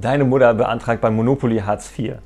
Deine Mutter beantragt beim Monopoly Hartz IV.